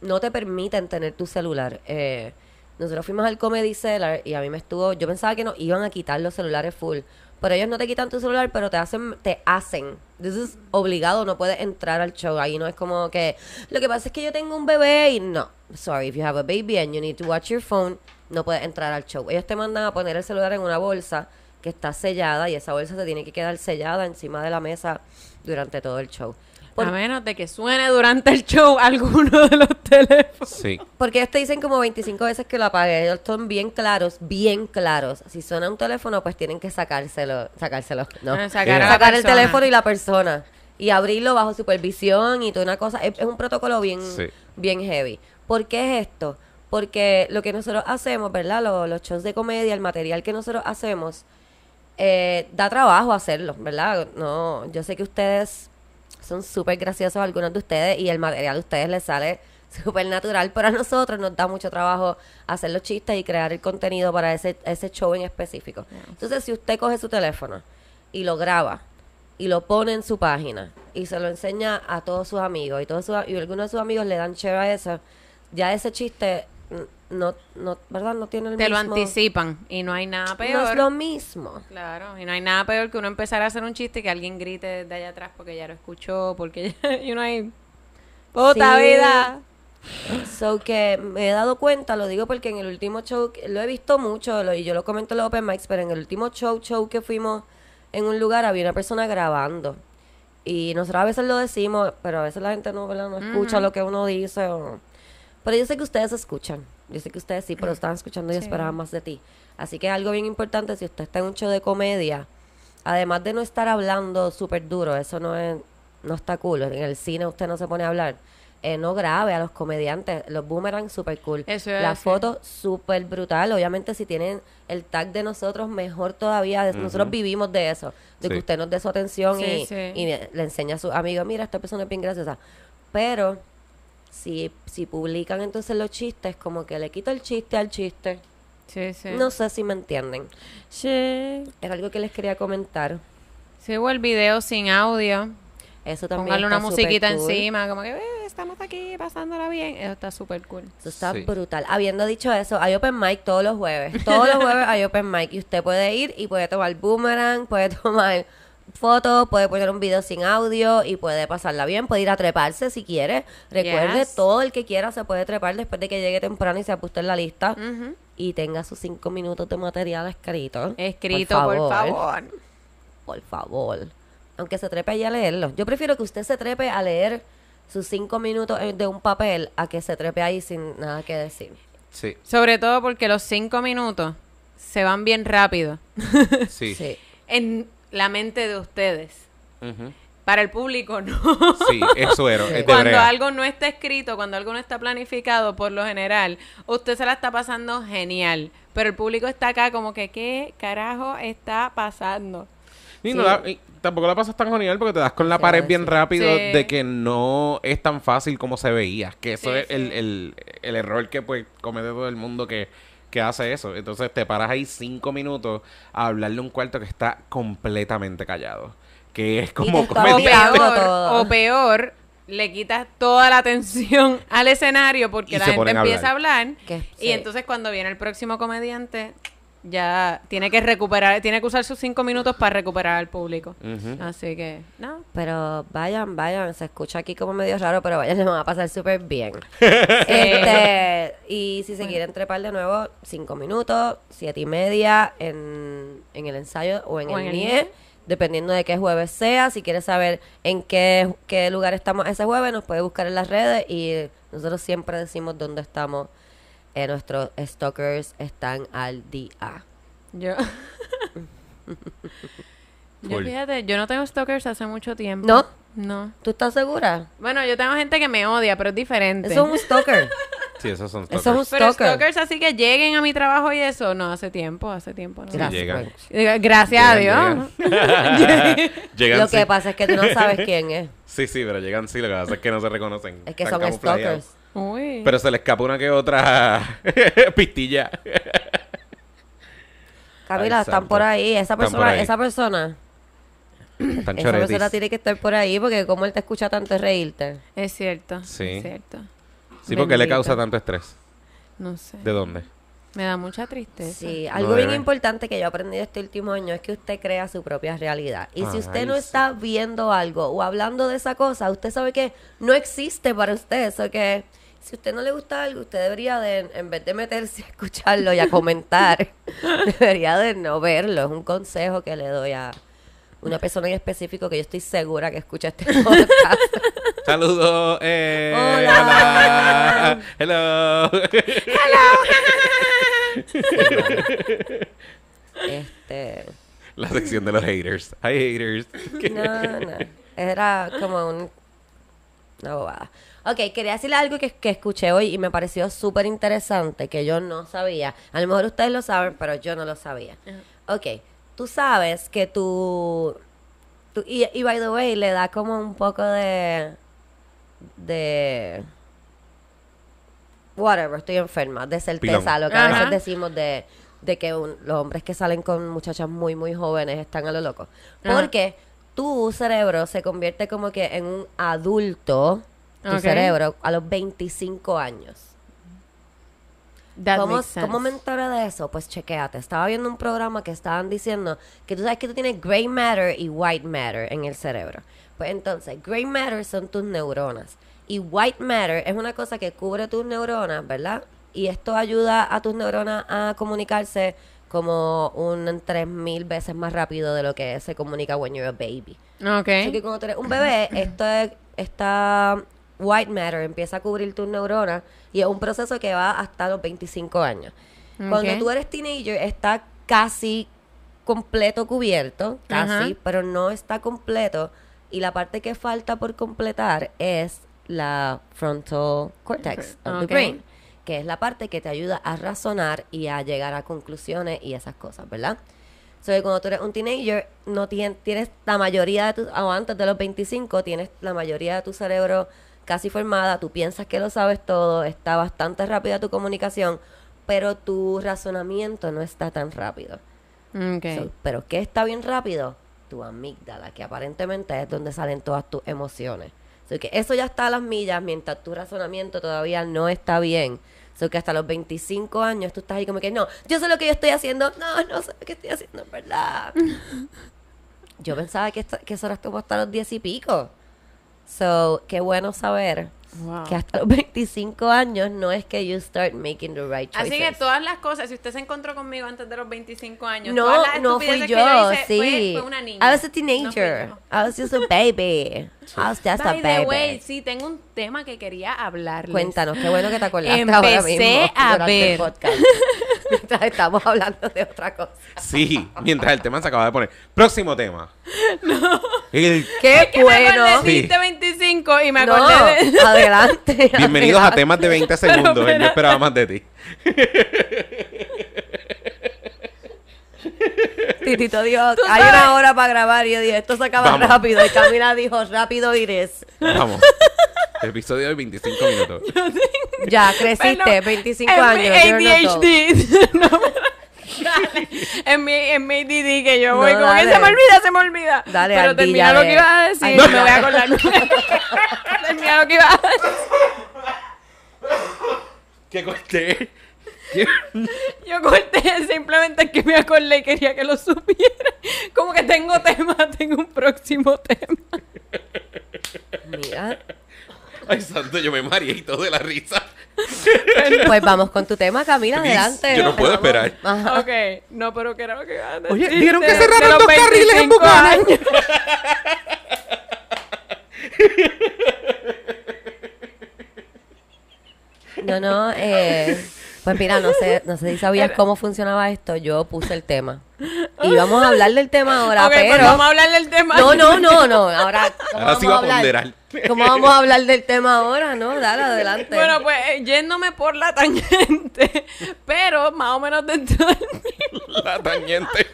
Speaker 1: No te permiten tener tu celular. Eh, nosotros fuimos al Comedy Cellar y a mí me estuvo... Yo pensaba que nos iban a quitar los celulares full. Pero ellos no te quitan tu celular, pero te hacen... Te hacen. This is obligado, no puedes entrar al show. Ahí no es como que... Lo que pasa es que yo tengo un bebé y no. Sorry, if you have a baby and you need to watch your phone, no puedes entrar al show. Ellos te mandan a poner el celular en una bolsa que está sellada y esa bolsa se tiene que quedar sellada encima de la mesa durante todo el show. Por-
Speaker 2: A menos de que suene durante el show alguno de los teléfonos.
Speaker 3: Sí.
Speaker 1: porque ellos te dicen como 25 veces que lo apague. Ellos son bien claros, bien claros. Si suena un teléfono, pues tienen que sacárselo. Sacárselo, no.
Speaker 2: Ah, sacar
Speaker 1: el teléfono y la persona. Y abrirlo bajo supervisión y toda una cosa. Es, es un protocolo bien,
Speaker 3: Sí.
Speaker 1: bien heavy. ¿Por qué es esto? Porque lo que nosotros hacemos, ¿verdad? Los, los shows de comedia, el material que nosotros hacemos, eh, da trabajo hacerlo, ¿verdad? No, yo sé que ustedes son súper graciosos algunos de ustedes y el material de ustedes les sale súper natural, pero a nosotros nos da mucho trabajo hacer los chistes y crear el contenido para ese, ese show en específico. Entonces, si usted coge su teléfono y lo graba y lo pone en su página y se lo enseña a todos sus amigos y todos sus, y algunos de sus amigos le dan share a eso, ya ese chiste mm, no, no, ¿verdad? No tiene el
Speaker 2: Te lo anticipan y no hay nada
Speaker 1: No
Speaker 2: peor.
Speaker 1: es lo mismo.
Speaker 2: Claro, y no hay nada peor que uno empezar a hacer un chiste y que alguien grite desde allá atrás porque ya lo escuchó, porque ya, y uno ahí, puta
Speaker 1: Sí.
Speaker 2: vida.
Speaker 1: So que me he dado cuenta, lo digo porque en el último show, lo he visto mucho lo- y yo lo comento en los open mics, pero en el último show, show que fuimos en un lugar había una persona grabando. Y nosotros a veces lo decimos, pero a veces la gente no, ¿verdad? no escucha lo que uno dice. o- Pero yo sé que ustedes escuchan. Yo sé que ustedes sí, pero están escuchando y
Speaker 2: Sí.
Speaker 1: esperaban más de ti. Así que algo bien importante, si usted está en un show de comedia, además de no estar hablando súper duro, eso no es, no está cool. En el cine usted no se pone a hablar. Eh, no grabe a los comediantes. Los boomerang súper cool.
Speaker 2: Eso a
Speaker 1: La foto súper brutal. Obviamente si tienen el tag de nosotros, mejor todavía. Nosotros vivimos de eso. De que usted nos dé su atención
Speaker 2: Sí,
Speaker 1: y,
Speaker 2: sí.
Speaker 1: y le le enseña a sus amigos, mira, esta persona es bien graciosa. Pero si, si publican entonces los chistes, como que le quito el chiste al chiste.
Speaker 2: Sí, sí.
Speaker 1: No sé si me entienden.
Speaker 2: Sí.
Speaker 1: Era algo que les quería comentar.
Speaker 2: Sí, o el video sin audio.
Speaker 1: Eso también
Speaker 2: Póngale una musiquita
Speaker 1: cool.
Speaker 2: encima, como que "Eh, estamos aquí pasándola bien. Eso está súper cool.
Speaker 1: Eso está
Speaker 3: Sí.
Speaker 1: brutal. Habiendo dicho eso, hay open mic todos los jueves. Todos los jueves hay open mic. Y usted puede ir y puede tomar boomerang, puede tomar fotos, puede poner un video sin audio y puede pasarla bien. Puede ir a treparse si quiere. Recuerde,
Speaker 2: Yes.
Speaker 1: todo el que quiera se puede trepar después de que llegue temprano y se apueste en la lista. Y tenga sus cinco minutos de material escrito.
Speaker 2: Escrito, por favor.
Speaker 1: Por favor. Aunque se trepe ahí a leerlo. Yo prefiero que usted se trepe a leer sus cinco minutos de un papel a que se trepe ahí sin nada que decir.
Speaker 3: Sí,
Speaker 2: Sobre todo porque los cinco minutos se van bien rápido
Speaker 3: sí.
Speaker 1: Sí.
Speaker 2: en la mente de ustedes. Para el público, no.
Speaker 3: Sí, es suero, es
Speaker 2: Cuando algo no está escrito, cuando algo no está planificado, por lo general, usted se la está pasando genial. Pero el público está acá como que, ¿qué carajo está pasando?
Speaker 3: Y no
Speaker 1: Sí.
Speaker 3: la- y tampoco la pasas tan genial porque te das con la
Speaker 1: Sí,
Speaker 3: pared
Speaker 1: sí.
Speaker 3: bien rápido de que no es tan fácil como se veía. Que eso es el, el, el error que pues comete todo el mundo que, que hace eso. Entonces te paras ahí cinco minutos a hablarle un cuarto que está completamente callado. Que es como
Speaker 2: peor,
Speaker 1: todo.
Speaker 2: o peor, le quitas toda la atención al escenario porque
Speaker 3: Y
Speaker 2: la gente
Speaker 3: a
Speaker 2: empieza a
Speaker 3: hablar.
Speaker 2: hablar.
Speaker 1: Que-
Speaker 2: y
Speaker 1: sí.
Speaker 2: entonces cuando viene el próximo comediante, ya tiene que recuperar, tiene que usar sus cinco minutos para recuperar al público. Así que, no.
Speaker 1: Pero vayan, vayan, se escucha aquí como medio raro, pero vayan, les van a pasar súper bien. este, y si se quieren trepar de nuevo, cinco minutos, siete y media en, en el ensayo o en
Speaker 2: O
Speaker 1: el, NIE,
Speaker 2: NIE.
Speaker 1: dependiendo de qué jueves sea. Si quieres saber en qué, qué lugar estamos ese jueves, nos puede buscar en las redes y nosotros siempre decimos dónde estamos. Eh, nuestros stalkers están al día.
Speaker 2: Yo. yo fíjate, yo no tengo stalkers hace mucho tiempo.
Speaker 1: ¿No?
Speaker 2: No.
Speaker 1: ¿Tú estás segura?
Speaker 2: Bueno, yo tengo gente que me odia, pero es diferente.
Speaker 1: Eso es un stalker.
Speaker 3: Sí, esos son
Speaker 1: Eso es
Speaker 3: stalkers.
Speaker 2: Pero
Speaker 1: stalker.
Speaker 2: stalkers así que lleguen a mi trabajo y eso, no, hace tiempo, hace tiempo. No.
Speaker 3: Sí,
Speaker 1: Gracias,
Speaker 3: llegan.
Speaker 1: pues.
Speaker 2: Gracias
Speaker 3: Llegan,
Speaker 2: a Dios.
Speaker 3: Llegan
Speaker 1: Lo
Speaker 3: sí.
Speaker 1: que pasa es que tú no sabes quién es.
Speaker 3: Sí, sí, pero llegan sí. Lo que pasa es que no se reconocen.
Speaker 1: Es que
Speaker 3: Están
Speaker 1: son stalkers.
Speaker 2: Uy.
Speaker 3: Pero se le escapa una que otra pistilla.
Speaker 1: Camila,
Speaker 3: Ay,
Speaker 1: están
Speaker 3: santo.
Speaker 1: por ahí. Esa persona,
Speaker 3: ahí.
Speaker 1: esa persona,
Speaker 3: Están
Speaker 1: esa
Speaker 3: choretis.
Speaker 1: persona tiene que estar por ahí porque como él te escucha tanto es reírte.
Speaker 2: Es cierto.
Speaker 3: Sí.
Speaker 2: Es cierto.
Speaker 3: Sí, porque le causa tanto estrés.
Speaker 2: No sé.
Speaker 3: ¿De dónde?
Speaker 2: Me da mucha tristeza.
Speaker 1: Sí,
Speaker 3: No
Speaker 1: algo bien importante que yo he aprendido este último año es que usted crea su propia realidad. Y si usted no
Speaker 3: sí.
Speaker 1: está viendo algo o hablando de esa cosa, usted sabe que no existe para usted. Eso que si a usted no le gusta algo, usted debería de, en vez de meterse a escucharlo y a comentar, debería de no verlo. Es un consejo que le doy a una persona en específico que yo estoy segura que escucha este podcast.
Speaker 3: Saludos. Eh,
Speaker 1: Hola.
Speaker 3: hola. Hello.
Speaker 1: este,
Speaker 3: La sección de los haters. Hi, haters.
Speaker 1: no, no. Era como un, una bobada. Ok, quería decirle algo que, que escuché hoy y me pareció súper interesante, que yo no sabía. A lo mejor ustedes lo saben, pero yo no lo sabía. Ok, tú sabes que tu, tú- y, y by the way, le da como un poco de. de. whatever, estoy enferma, de certeza,
Speaker 3: Pilón.
Speaker 1: lo que a
Speaker 2: Ajá.
Speaker 1: veces decimos de, de que un- los hombres que salen con muchachas muy, muy jóvenes están a lo loco.
Speaker 2: Ajá.
Speaker 1: Porque tu cerebro se convierte como que en un adulto, tu cerebro, a los 25 años.
Speaker 2: That
Speaker 1: ¿Cómo. ¿Cómo me enteré de eso? Pues chequéate. Estaba viendo un programa que estaban diciendo que tú sabes que tú tienes gray matter y white matter en el cerebro. Pues entonces, gray matter son tus neuronas. Y white matter es una cosa que cubre tus neuronas, ¿verdad? Y esto ayuda a tus neuronas a comunicarse como un 3000 veces más rápido de lo que se comunica when you're a baby.
Speaker 2: Ok.
Speaker 1: Así que cuando tú eres un bebé, esto es- esta white matter empieza a cubrir tus neuronas y es un proceso que va hasta los 25 años. Cuando tú eres teenager, está casi completo cubierto, casi, pero no está completo. Y la parte que falta por completar es la frontal cortex of the brain, que es la parte que te ayuda a razonar y a llegar a conclusiones y esas cosas, ¿verdad? So, que cuando tú eres un teenager, no tien- tienes la mayoría de tu, o antes de los 25, tienes la mayoría de tu cerebro casi formada, tú piensas que lo sabes todo, está bastante rápida tu comunicación, pero tu razonamiento no está tan rápido. So, pero ¿qué está bien rápido? Tu amígdala, que aparentemente es donde salen todas tus emociones. So, que eso ya está a las millas, mientras tu razonamiento todavía no está bien. So, que hasta los 25 años tú estás ahí como que, no, yo sé lo que yo estoy haciendo. No, no sé lo que estoy haciendo, en verdad. yo pensaba que, esta- que eso era como hasta los 10 y pico. So, qué bueno saber
Speaker 2: Wow.
Speaker 1: que hasta los 25 años no es que you start making the right choices.
Speaker 2: Así que todas las cosas, si usted se encontró conmigo antes de los 25 años,
Speaker 1: No,
Speaker 2: todas las
Speaker 1: no fui yo,
Speaker 2: hice,
Speaker 1: sí.
Speaker 2: fue, fue una niña.
Speaker 1: I was a
Speaker 2: No
Speaker 1: teenager.
Speaker 2: fui
Speaker 1: I was just a baby. I was just a
Speaker 2: By the
Speaker 1: baby.
Speaker 2: way, sí, tengo un tema que quería hablarles.
Speaker 1: Cuéntanos, qué bueno que te acordaste ahora
Speaker 2: Empecé
Speaker 1: mismo
Speaker 2: a
Speaker 1: el
Speaker 2: ver.
Speaker 1: podcast. Mientras estamos hablando de otra cosa.
Speaker 3: Sí, mientras el tema se acaba de poner. Próximo tema. No. El,
Speaker 1: ¡Qué
Speaker 2: Es que me
Speaker 1: bueno!
Speaker 2: acordé,
Speaker 3: Sí.
Speaker 2: dijiste 25 y me
Speaker 1: No,
Speaker 2: acordé de...
Speaker 1: adelante.
Speaker 3: bienvenidos a temas de 20 segundos. Yo esperaba más de ti.
Speaker 1: Titito dijo, hay una hora para grabar y yo dije, esto se acaba
Speaker 3: Vamos.
Speaker 1: rápido. Y Camila dijo, rápido irés.
Speaker 3: Vamos. El episodio de 25 minutos.
Speaker 1: Ya, creciste,
Speaker 2: Bueno,
Speaker 1: 25
Speaker 2: en
Speaker 1: años.
Speaker 2: ADHD. No, dale. En mi, en mi ADD que yo
Speaker 1: No,
Speaker 2: voy como
Speaker 1: dale.
Speaker 2: que se me olvida, se me olvida.
Speaker 1: Dale,
Speaker 2: Pero termina lo que ibas a decir,
Speaker 1: Ardilla.
Speaker 2: me voy a acordar. termina lo que ibas a decir.
Speaker 3: ¿Qué corté?
Speaker 2: Yo corté simplemente que me acordé y quería que lo supiera. Como que tengo tema, tengo un próximo tema.
Speaker 1: Mira,
Speaker 3: Ay, santo, yo me mareé y todo de la risa.
Speaker 1: pues vamos con tu tema, Camila,
Speaker 3: Please,
Speaker 1: adelante.
Speaker 3: yo no puedo
Speaker 1: Vamos.
Speaker 3: esperar.
Speaker 1: Ajá.
Speaker 2: Ok, no, pero que era lo que iba a decir.
Speaker 3: Oye, ¿vieron que cerraron dos carriles en
Speaker 2: 25
Speaker 3: Buchanan?
Speaker 2: años.
Speaker 1: No, no, eh, pues mira, no sé, no sé si sabías cómo funcionaba esto, yo puse el tema. Y vamos a hablar del tema ahora,
Speaker 2: Ok, pues
Speaker 1: pero...
Speaker 2: vamos a hablar del tema.
Speaker 1: No, no, no, no, ahora... ¿cómo
Speaker 3: Ahora sí
Speaker 1: vamos
Speaker 3: va a
Speaker 1: hablar?
Speaker 3: ponderar.
Speaker 1: ¿Cómo vamos a hablar del tema ahora, no? Dale, adelante.
Speaker 2: Bueno, pues eh, yéndome por la tangente, pero más o menos dentro del mismo.
Speaker 3: La tangente.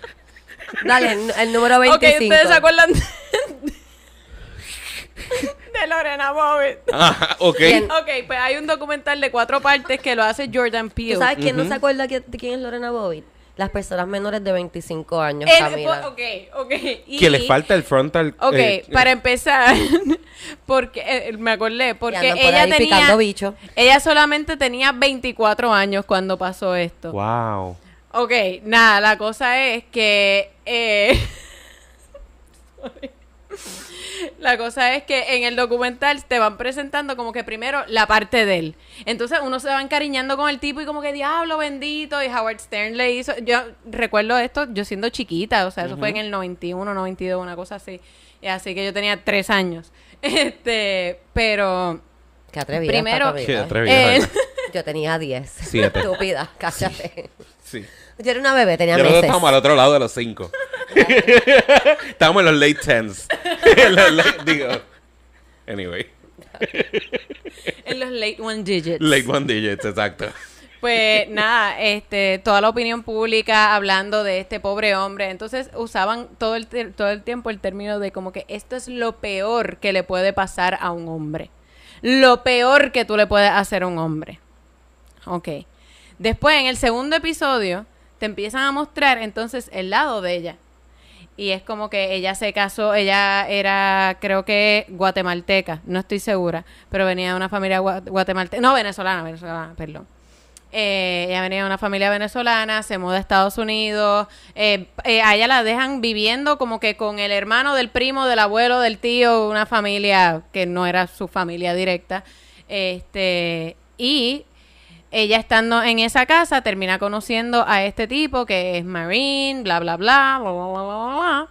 Speaker 1: Dale, el, el número
Speaker 2: Ok,
Speaker 1: 25.
Speaker 2: ustedes se acuerdan de, de Lorena Bobbitt.
Speaker 3: Ajá, ok.
Speaker 1: Bien.
Speaker 2: Ok, pues hay un documental de cuatro partes que lo hace Jordan Peele.
Speaker 1: ¿Tú sabes quién no se acuerda que- de quién es Lorena Bobbitt? Las personas menores de 25 años,
Speaker 2: Él-
Speaker 1: Camila.
Speaker 2: ok, ok. y-
Speaker 3: Que le falta el frontal.
Speaker 2: Ok,
Speaker 3: eh,
Speaker 2: para empezar, porque eh, me acordé, porque
Speaker 1: andan por
Speaker 2: ella
Speaker 1: ahí
Speaker 2: tenía,
Speaker 1: picando bicho.
Speaker 2: ella solamente tenía 24 años cuando pasó esto.
Speaker 3: Wow.
Speaker 2: Ok, nada, la cosa es que... eh, sorry. La cosa es que en el documental te van presentando como que primero la parte de él. Entonces uno se va encariñando con el tipo y como que diablo bendito y Howard Stern le hizo... Yo recuerdo esto yo siendo chiquita, o sea, eso fue en el 91, 92, una cosa así. Y así que yo tenía tres años. Este, pero...
Speaker 1: Qué atrevida
Speaker 2: Primero-
Speaker 3: Qué
Speaker 1: ¿eh?
Speaker 3: atrevida,
Speaker 2: Eh.
Speaker 1: Yo tenía 10.
Speaker 3: Siete.
Speaker 1: Estúpida, cállate.
Speaker 3: Sí.
Speaker 1: Yo era una bebé, tenía
Speaker 3: nosotros
Speaker 1: meses.
Speaker 3: estábamos al otro lado de los cinco. estábamos en los late tens. En los late- digo. Anyway.
Speaker 2: en los late one digits.
Speaker 3: Late one digits, exacto.
Speaker 2: Pues nada, este, toda la opinión pública hablando de este pobre hombre. Entonces usaban todo el, todo el tiempo el término de como que esto es lo peor que le puede pasar a un hombre. Lo peor que tú le puedes hacer a un hombre. Ok. Después, en el segundo episodio, te empiezan a mostrar entonces el lado de ella. Y es como que ella se casó, ella era, creo que guatemalteca, no estoy segura, pero venía de una familia gua- guatemalteca, no, venezolana, venezolana, perdón. Eh, ella venía de una familia venezolana, se muda a Estados Unidos, eh, eh, ella la dejan viviendo como que con el hermano del primo, del abuelo, del tío, una familia que no era su familia directa. Este, y ella estando en esa casa termina conociendo a este tipo que es Marine, bla, bla, bla, bla, bla, bla, bla. bla.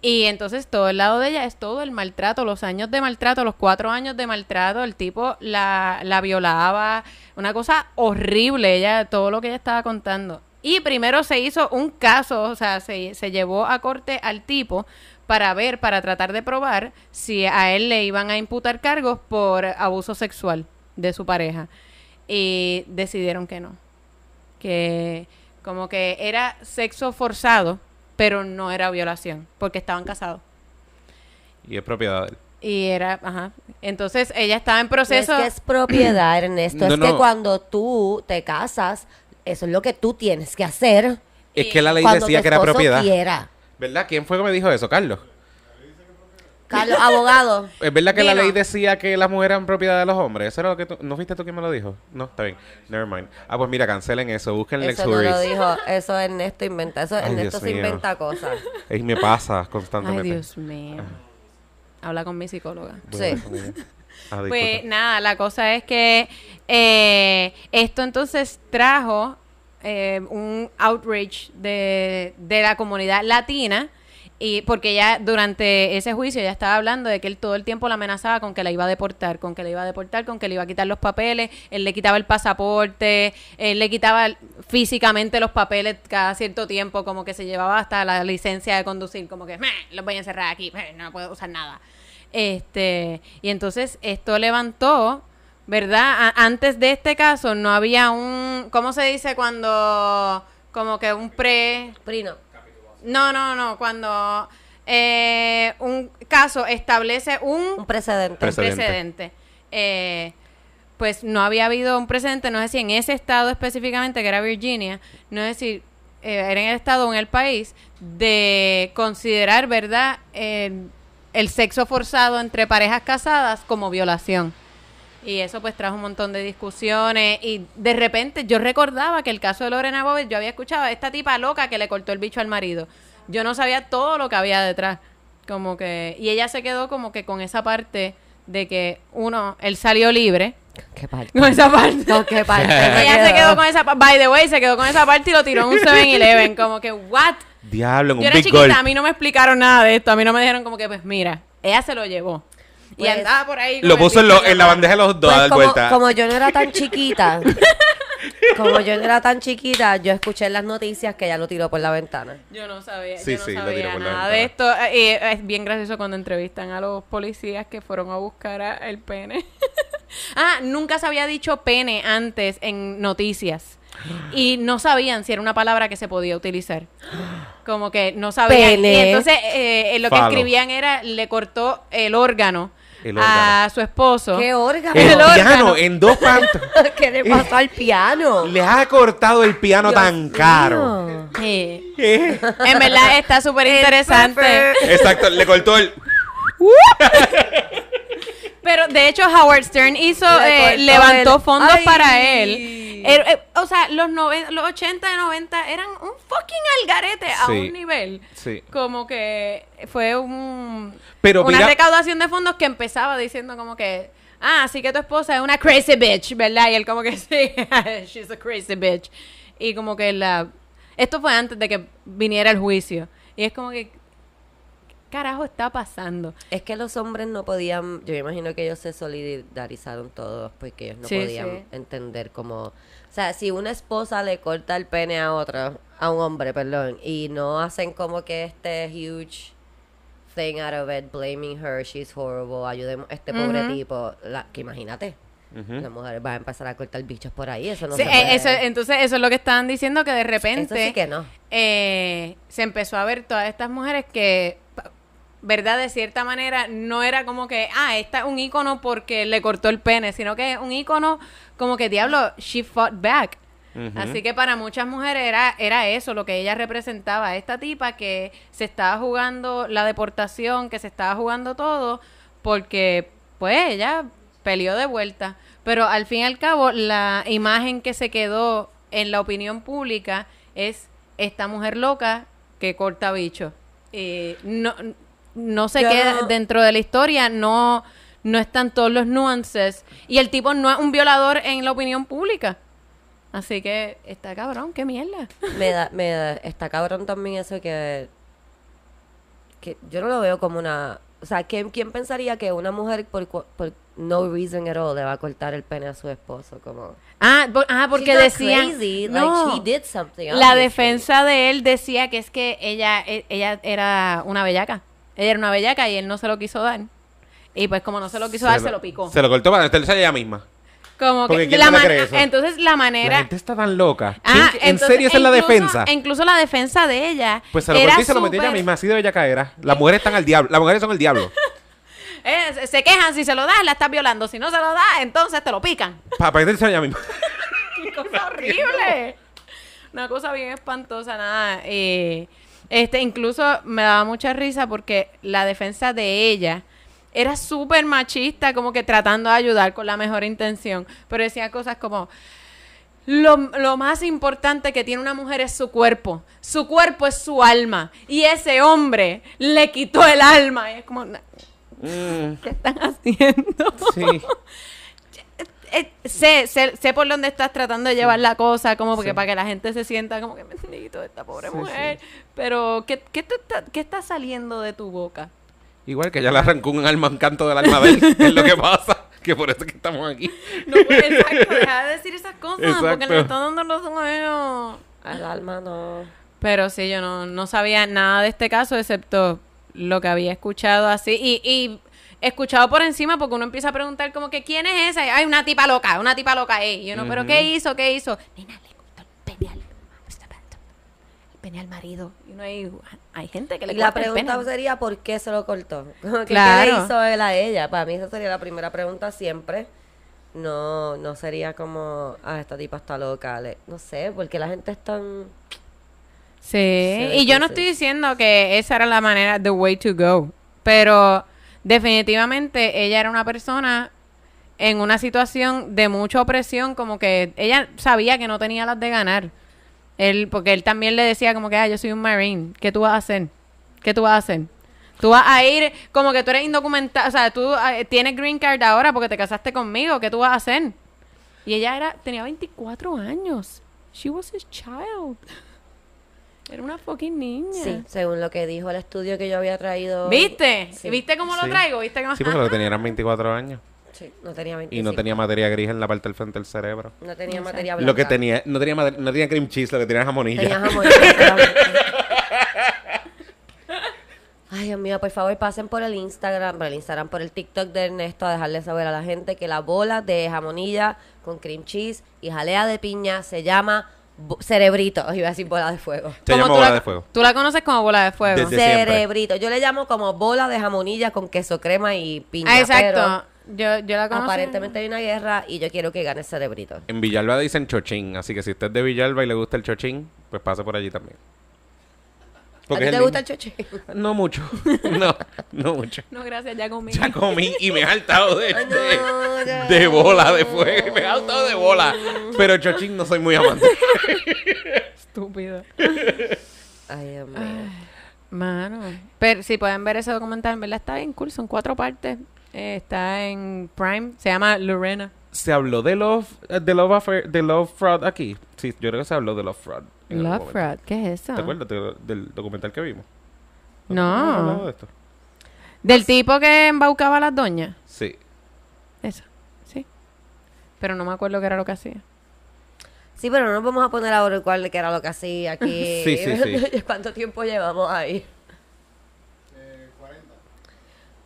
Speaker 2: Y entonces todo el lado de ella es todo el maltrato, los años de maltrato, los cuatro años de maltrato, el tipo la, la violaba, una cosa horrible, ella, todo lo que ella estaba contando. Y primero se hizo un caso, o sea, se, se llevó a corte al tipo para ver, para tratar de probar si a él le iban a imputar cargos por abuso sexual de su pareja. Y decidieron que no. Que como que era sexo forzado, pero no era violación, porque estaban casados.
Speaker 3: Y es propiedad de él.
Speaker 2: Y era, ajá. Entonces ella estaba en
Speaker 1: No
Speaker 2: proceso.
Speaker 1: es que es propiedad, Ernesto.
Speaker 3: No,
Speaker 1: es que cuando tú te casas, eso es lo que tú tienes que hacer.
Speaker 3: Es que la ley decía que era propiedad.
Speaker 1: quiera.
Speaker 3: ¿Verdad? ¿Quién fue que me dijo eso, Carlos?
Speaker 1: Carlos, abogado.
Speaker 3: ¿Es verdad que la ley decía que las mujeres eran propiedad de los hombres? ¿Eso era lo que tú... ¿No fuiste tú quien me lo dijo? No, está bien. Never mind. Ah, pues mira, cancelen eso. Busquen Lex
Speaker 1: Eso no lo dijo, eso Ernesto inventa, eso
Speaker 3: Ay,
Speaker 1: Ernesto
Speaker 3: Dios
Speaker 1: se
Speaker 3: mío.
Speaker 1: inventa cosas.
Speaker 3: Y me pasa
Speaker 2: Ay,
Speaker 3: constantemente.
Speaker 2: Dios mío. Habla con mi psicóloga.
Speaker 1: Sí.
Speaker 3: Ah,
Speaker 2: Pues nada, la cosa es que eh, esto entonces trajo eh, un outrage de, de la comunidad latina. Y porque ya durante ese juicio ya estaba hablando de que él todo el tiempo la amenazaba con que la iba a deportar, con que la iba a deportar, con que le iba a quitar los papeles, él le quitaba el pasaporte, él le quitaba físicamente los papeles cada cierto tiempo, como que se llevaba hasta la licencia de conducir, como que "Meh, los voy a encerrar aquí, no puedo usar nada. Este, y entonces esto levantó, ¿verdad? Antes de este caso no había un, ¿cómo se dice cuando, como que un pre,
Speaker 1: Prino.
Speaker 2: No, no, no, cuando eh, un caso establece un,
Speaker 1: Un precedente.
Speaker 3: Precedente.
Speaker 2: precedente. Eh, pues no había habido un precedente, no sé si en ese estado específicamente, que era Virginia, no sé si eh, era en el estado o en el país, de considerar, ¿verdad?, el, el sexo forzado entre parejas casadas como violación. Y eso pues trajo un montón de discusiones y de repente yo recordaba que el caso de Lorena Bobbitt, yo había escuchado a esta tipa loca que le cortó el bicho al marido. Yo no sabía todo lo que había detrás. Como que y ella se quedó como que con esa parte de que uno él salió libre
Speaker 1: ¿Qué parte?
Speaker 2: con esa parte.
Speaker 1: ¿Con qué parte?
Speaker 2: ella se quedó con esa pa- by the way, se quedó con esa parte y lo tiró en un 7-Eleven como que what?
Speaker 3: Diablo, en un
Speaker 2: Yo era
Speaker 3: big
Speaker 2: chiquita,
Speaker 3: gulp.
Speaker 2: a mí no me explicaron nada de esto, a mí no me dijeron como que pues mira, ella se lo llevó. Y
Speaker 1: Pues,
Speaker 2: andaba por ahí
Speaker 3: Lo puso en, lo- en la bandeja de los dos
Speaker 1: Pues
Speaker 3: a dar
Speaker 1: como,
Speaker 3: vuelta.
Speaker 1: como yo no era tan chiquita, como yo no era tan chiquita, yo escuché en las noticias que ella lo tiró por la ventana.
Speaker 2: Yo no sabía,
Speaker 3: Sí,
Speaker 2: yo no
Speaker 3: sí, lo
Speaker 2: sabía
Speaker 3: tiró por la
Speaker 2: nada de esto. Eh, es bien gracioso cuando entrevistan a los policías que fueron a buscar a- el pene. ah, nunca se había dicho pene antes en noticias. Y no sabían si era una palabra que se podía utilizar. Como que no sabían.
Speaker 1: Pene.
Speaker 2: Y entonces eh, eh, lo que
Speaker 3: Falo.
Speaker 2: escribían era, le cortó el órgano,
Speaker 3: El
Speaker 2: a
Speaker 3: órgano.
Speaker 2: su esposo.
Speaker 1: ¡Qué órgano!
Speaker 3: El
Speaker 2: El órgano.
Speaker 3: piano en dos pantos.
Speaker 1: ¿Qué le pasó al piano?
Speaker 3: Le ha cortado el piano
Speaker 1: Dios
Speaker 3: tan caro.
Speaker 1: mío.
Speaker 2: Sí.
Speaker 3: ¿Qué?
Speaker 2: En verdad está súper interesante.
Speaker 3: Exacto, le cortó el.
Speaker 2: Pero de hecho Howard Stern hizo,
Speaker 1: Le
Speaker 2: eh, levantó
Speaker 1: el-
Speaker 2: fondos
Speaker 1: Ay.
Speaker 2: para él. Er- eh, o sea, los, noven- los 80 y 90 eran un fucking algarete a
Speaker 3: Sí.
Speaker 2: un nivel.
Speaker 3: Sí.
Speaker 2: Como que fue un,
Speaker 3: Pero
Speaker 2: una
Speaker 3: mira-
Speaker 2: recaudación de fondos que empezaba diciendo como que, ah, así que tu esposa es una crazy bitch, ¿verdad? Y él como que sí, she's a crazy bitch. Y como que la... Esto fue antes de que viniera el juicio. Y es como que, ¿qué carajo está pasando?
Speaker 1: Es que los hombres no podían, yo me imagino que ellos se solidarizaron todos porque ellos no
Speaker 2: Sí,
Speaker 1: podían
Speaker 2: sí.
Speaker 1: entender cómo, o sea, si una esposa le corta el pene a otro, a un hombre, perdón, y no hacen como que este huge thing out of it, blaming her, she's horrible, ayudemos a este pobre tipo, la, que imagínate. Las mujeres van a empezar a cortar bichos por ahí. Eso no
Speaker 2: Sí,
Speaker 1: se
Speaker 2: eh,
Speaker 1: puede.
Speaker 2: eso, entonces, eso es lo que estaban diciendo, que de repente
Speaker 1: Eso sí que no.
Speaker 2: eh, se empezó a ver todas estas mujeres que, ¿verdad? De cierta manera, no era como que, ah, esta es un ícono porque le cortó el pene, sino que es un ícono como que, diablo, she fought back. Así que para muchas mujeres era, era eso lo que ella representaba, esta tipa que se estaba jugando la deportación, que se estaba jugando todo, porque pues ella peleó de vuelta. Pero al fin y al cabo, la imagen que se quedó en la opinión pública es esta mujer loca que corta bicho. Y no, no se
Speaker 1: Yo
Speaker 2: queda
Speaker 1: no-
Speaker 2: dentro de la historia, no, no están todos los nuances. Y el tipo no es un violador en la opinión pública. Así que está cabrón, qué mierda.
Speaker 1: Me da, me da- está cabrón también eso que, que yo no lo veo como una, o sea, ¿quién, quién pensaría que una mujer por, por no reason at all le va a cortar el pene a su esposo? Como,
Speaker 2: Ah, por- ah porque decían
Speaker 1: crazy,
Speaker 2: no,
Speaker 1: like, she did something,
Speaker 2: la defensa de él decía que es que ella e- ella era una bellaca. Ella era una bellaca y él no se lo quiso dar. Y pues como no se lo quiso dar, se lo picó.
Speaker 3: Se lo cortó para meterse a ella misma.
Speaker 2: Como que
Speaker 3: ¿quién
Speaker 2: la
Speaker 3: cree eso?
Speaker 2: entonces la
Speaker 3: La
Speaker 2: manera
Speaker 3: gente está tan loca.
Speaker 2: Ah,
Speaker 3: ¿Quién- ¿En
Speaker 2: entonces,
Speaker 3: serio esa es la
Speaker 2: incluso-
Speaker 3: defensa?
Speaker 2: Incluso la defensa de ella.
Speaker 3: Pues se lo
Speaker 2: era
Speaker 3: cortó y se lo metió ella misma. Así de bella caera. Las mujeres están al diablo. Las mujeres son el diablo.
Speaker 2: Eh, se- se quejan si se lo das, la estás violando. Si no se lo das, entonces te lo pican.
Speaker 3: Para meterse a ella misma.
Speaker 2: Qué cosa horrible. Una cosa bien espantosa, nada. eh, este, incluso me daba mucha risa porque la defensa de ella era súper machista, como que tratando de ayudar con la mejor intención. Pero decía cosas como. Lo, lo más importante que tiene una mujer es su cuerpo. Su cuerpo es su alma. Y ese hombre le quitó el alma. Y es como, "Na-
Speaker 3: Mm,
Speaker 2: ¿qué están haciendo?
Speaker 3: sí.
Speaker 2: Eh, sé, sé, sé por dónde estás tratando de llevar la cosa, como porque
Speaker 3: Sí.
Speaker 2: para que la gente se sienta como que bendito esta pobre
Speaker 3: Sí,
Speaker 2: mujer. Pero, ¿qué, qué, te está, ¿qué está saliendo de tu boca?
Speaker 3: Igual que ella le arrancó un alma, un canto del alma de él. es lo que pasa. Que por eso es que estamos aquí.
Speaker 2: No, pues, exacto, deja de decir esas cosas porque le están dando los sueños.
Speaker 1: al alma no.
Speaker 2: Pero sí, yo no, no sabía nada de este caso, excepto lo que había escuchado así. Y, y escuchado por encima, porque uno empieza a preguntar como que, ¿quién es esa? Ay, una tipa loca, una tipa loca. eh. Y uno, ¿pero qué hizo? ¿Qué hizo? Nena, le cortó el pene al, el pene al marido. Y uno ahí, hay gente que le
Speaker 1: Y la
Speaker 2: el
Speaker 1: pregunta
Speaker 2: pene.
Speaker 1: sería, ¿por qué se lo cortó? ¿Qué
Speaker 2: Claro.
Speaker 1: le hizo él a ella? Para mí esa sería la primera pregunta siempre. No, no sería como, ah, esta tipa está loca. le- no sé, porque la gente es tan...
Speaker 2: Sí,
Speaker 1: Sí,
Speaker 2: y yo no estoy diciendo que esa era la manera, the way to go, pero definitivamente ella era una persona en una situación de mucha opresión, como que ella sabía que no tenía las de ganar. Él, porque él también le decía como que, ah, yo soy un marine, ¿qué tú vas a hacer? ¿Qué tú vas a hacer? Tú vas a ir como que tú eres indocumentado, o sea, tú eh, tienes green card ahora porque te casaste conmigo, ¿qué tú vas a hacer? Y ella era, tenía 24 años. She was his child. Era una fucking niña.
Speaker 1: Sí, según lo que dijo el estudio que yo había traído.
Speaker 2: ¿Viste?
Speaker 1: Sí.
Speaker 2: ¿Viste cómo lo
Speaker 3: Sí.
Speaker 2: traigo? ¿Viste cómo
Speaker 3: Sí, porque lo que tenía eran 24 años.
Speaker 1: Sí, no tenía
Speaker 3: Y
Speaker 1: 25.
Speaker 3: no tenía materia gris en la parte del frente del cerebro.
Speaker 1: No tenía materia
Speaker 3: Lo que
Speaker 1: blanca.
Speaker 3: tenía, no tenía, mate- no tenía cream cheese, lo que tenía era jamonilla.
Speaker 1: Tenía jamón. Ay, Dios mío, por favor pasen por el Instagram, por el Instagram, por el TikTok de Ernesto a dejarle saber a la gente que la bola de jamonilla con cream cheese y jalea de piña se llama bo- cerebrito. Iba a decir bola de fuego.
Speaker 3: Se llama
Speaker 2: tú
Speaker 3: bola
Speaker 2: la-
Speaker 3: de fuego.
Speaker 2: Tú la conoces como bola de fuego.
Speaker 3: Desde- siempre.
Speaker 1: cerebrito. Yo le llamo como bola de jamonilla con queso crema y piña.
Speaker 2: Ah, exacto.
Speaker 1: pero
Speaker 2: Yo, yo la conozco.
Speaker 1: aparentemente hay una guerra y yo quiero que gane cerebrito.
Speaker 3: En Villalba dicen chochín, así que si usted es de Villalba y le gusta el chochín, pues pase por allí también.
Speaker 1: ¿A ti te
Speaker 3: el
Speaker 1: gusta el choche?
Speaker 3: No mucho. No, no mucho.
Speaker 2: No, gracias, ya comí.
Speaker 3: Ya comí y me he hartado de, de, de bola de fuego. Me he hartado de bola. Pero chochín no soy muy amante.
Speaker 2: Estúpido.
Speaker 1: Ay, mío.
Speaker 2: Mano. Pero si pueden ver ese documental, en verdad está bien cool. Son cuatro partes. Eh, está en Prime. Se llama Lorena.
Speaker 3: ¿Se habló de Love, eh, de Love, Affair- de Love Fraud aquí? Sí, yo creo que se habló de Love Fraud.
Speaker 2: Love. Fraud. ¿Qué es eso?
Speaker 3: ¿Te acuerdas de- del documental que vimos?
Speaker 2: No.
Speaker 3: de esto?
Speaker 2: Del tipo que embaucaba a las doñas.
Speaker 3: Sí.
Speaker 2: Eso. Sí. Pero no me acuerdo qué era lo que hacía.
Speaker 1: Sí, pero no nos vamos a poner a averiguar de qué era lo que hacía aquí.
Speaker 3: Sí, sí, sí.
Speaker 1: ¿Cuánto tiempo llevamos ahí?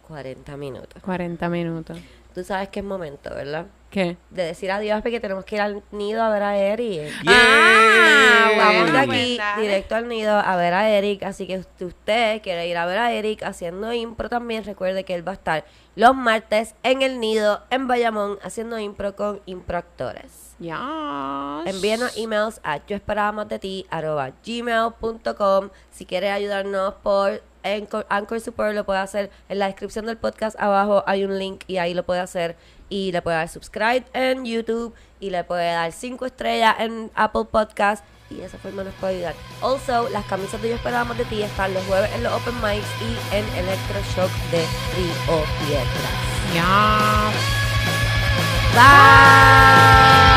Speaker 1: 40 minutos.
Speaker 2: 40 minutos.
Speaker 1: Tú sabes que es momento, ¿verdad?
Speaker 2: ¿Qué?
Speaker 1: de decir adiós porque tenemos que ir al nido a ver a Eric.
Speaker 2: Ah.
Speaker 1: Vamos de aquí directo al nido a ver a Eric. Así que si usted quiere ir a ver a Eric haciendo impro también, recuerde que él va a estar los martes en el nido en Bayamón haciendo impro con improactores.
Speaker 2: Ya.
Speaker 1: Envíenos emails a yo esperaba más de ti arroba gmail.com si quieres ayudarnos por Anchor, Anchor Support lo puede hacer en la descripción del podcast abajo hay un link y ahí lo puede hacer y le puede dar subscribe en YouTube y le puede dar 5 estrellas en Apple Podcast y de esa forma nos puede ayudar. Also, las camisas de Yo Esperábamos de Ti están los jueves en los Open Mics y en Electroshock de Río Piedras.
Speaker 2: Ya.
Speaker 1: Bye.